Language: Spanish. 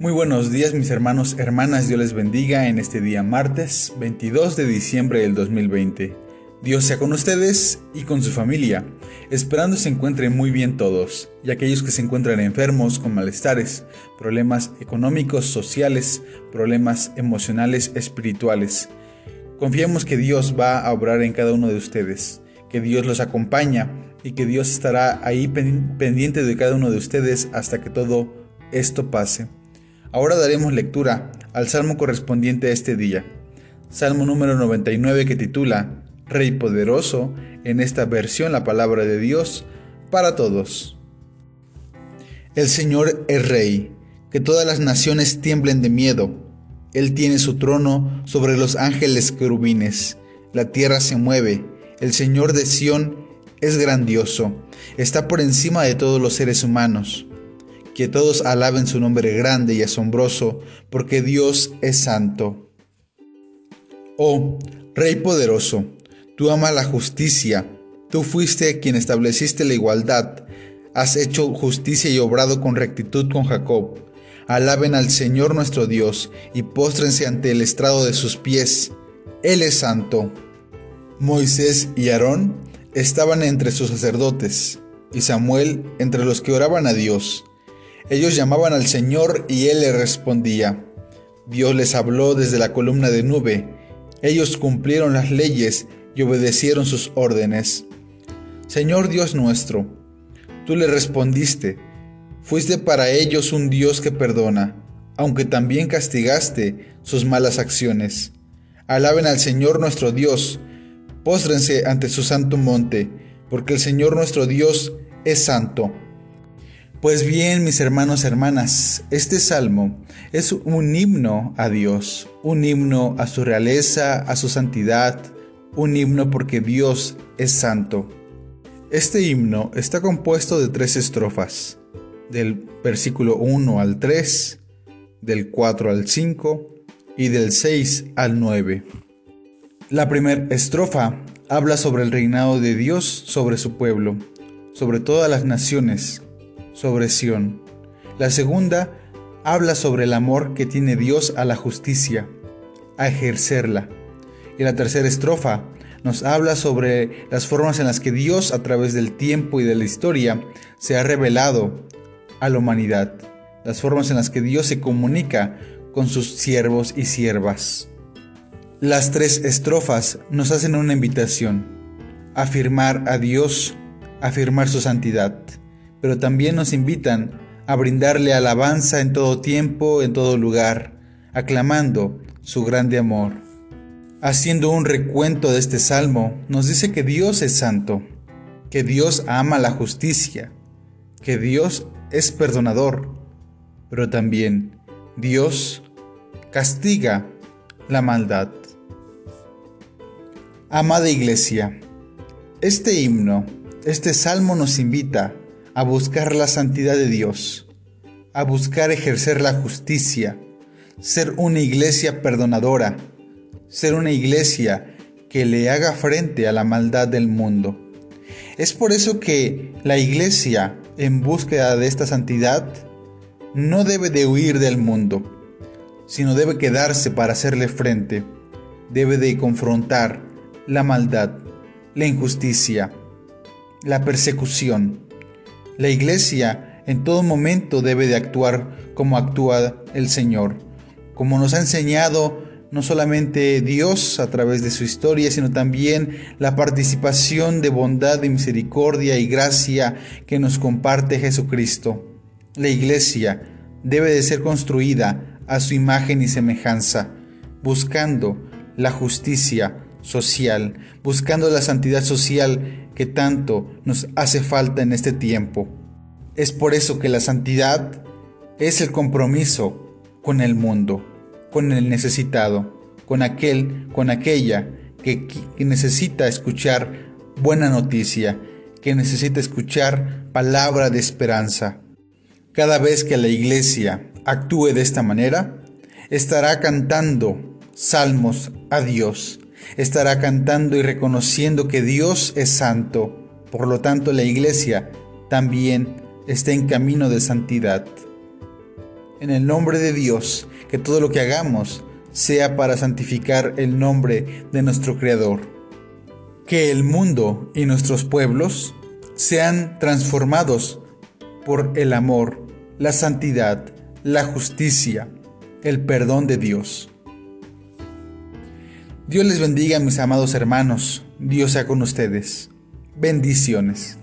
Muy buenos días mis hermanos, hermanas, Dios les bendiga en este día martes 22 de diciembre del 2020. Dios sea con ustedes y con su familia, esperando se encuentren muy bien todos, y aquellos que se encuentran enfermos con malestares, problemas económicos, sociales, problemas emocionales, espirituales. Confiemos que Dios va a obrar en cada uno de ustedes, que Dios los acompaña y que Dios estará ahí pendiente de cada uno de ustedes hasta que todo esto pase. Ahora daremos lectura al salmo correspondiente a este día. Salmo número 99 que titula Rey poderoso, en esta versión la palabra de Dios para todos. El Señor es Rey, que todas las naciones tiemblen de miedo. Él tiene su trono sobre los ángeles querubines. La tierra se mueve. El Señor de Sión es grandioso. Está por encima de todos los seres humanos que todos alaben su nombre grande y asombroso, porque Dios es santo. Oh, Rey poderoso, tú amas la justicia, tú fuiste quien estableciste la igualdad, has hecho justicia y obrado con rectitud con Jacob. Alaben al Señor nuestro Dios y póstrense ante el estrado de sus pies. Él es santo. Moisés y Aarón estaban entre sus sacerdotes, y Samuel entre los que oraban a Dios. Ellos llamaban al Señor y Él les respondía. Dios les habló desde la columna de nube. Ellos cumplieron las leyes y obedecieron sus órdenes. Señor Dios nuestro, tú le respondiste, fuiste para ellos un Dios que perdona, aunque también castigaste sus malas acciones. Alaben al Señor nuestro Dios, póstrense ante su santo monte, porque el Señor nuestro Dios es santo. Pues bien, mis hermanos, hermanas, este salmo es un himno a Dios, un himno a su realeza, a su santidad, un himno porque Dios es santo. Este himno está compuesto de tres estrofas, del versículo 1 al 3, del 4 al 5 y del 6 al 9. La primera estrofa habla sobre el reinado de Dios sobre su pueblo, sobre todas las naciones, sobre Sión. La segunda habla sobre el amor que tiene Dios a la justicia, a ejercerla. Y la tercera estrofa nos habla sobre las formas en las que Dios a través del tiempo y de la historia se ha revelado a la humanidad, las formas en las que Dios se comunica con sus siervos y siervas. Las tres estrofas nos hacen una invitación, afirmar a Dios, afirmar su santidad pero también nos invitan a brindarle alabanza en todo tiempo, en todo lugar, aclamando su grande amor. Haciendo un recuento de este salmo, nos dice que Dios es santo, que Dios ama la justicia, que Dios es perdonador, pero también Dios castiga la maldad. Amada Iglesia, este himno, este salmo nos invita a buscar la santidad de Dios, a buscar ejercer la justicia, ser una iglesia perdonadora, ser una iglesia que le haga frente a la maldad del mundo. Es por eso que la iglesia, en búsqueda de esta santidad, no debe de huir del mundo, sino debe quedarse para hacerle frente, debe de confrontar la maldad, la injusticia, la persecución, la iglesia en todo momento debe de actuar como actúa el Señor, como nos ha enseñado no solamente Dios a través de su historia, sino también la participación de bondad, de misericordia y gracia que nos comparte Jesucristo. La iglesia debe de ser construida a su imagen y semejanza, buscando la justicia social, buscando la santidad social que tanto nos hace falta en este tiempo. Es por eso que la santidad es el compromiso con el mundo, con el necesitado, con aquel, con aquella que, necesita escuchar buena noticia, que necesita escuchar palabra de esperanza. Cada vez que la iglesia actúe de esta manera, estará cantando salmos a Dios, estará cantando y reconociendo que Dios es santo. Por lo tanto, la iglesia también está en camino de santidad. en el nombre de Dios, que todo lo que hagamos sea para santificar el nombre de nuestro Creador. Que el mundo y nuestros pueblos sean transformados por el amor, la santidad, la justicia, el perdón de Dios. Dios les bendiga mis amados hermanos, Dios sea con ustedes. Bendiciones.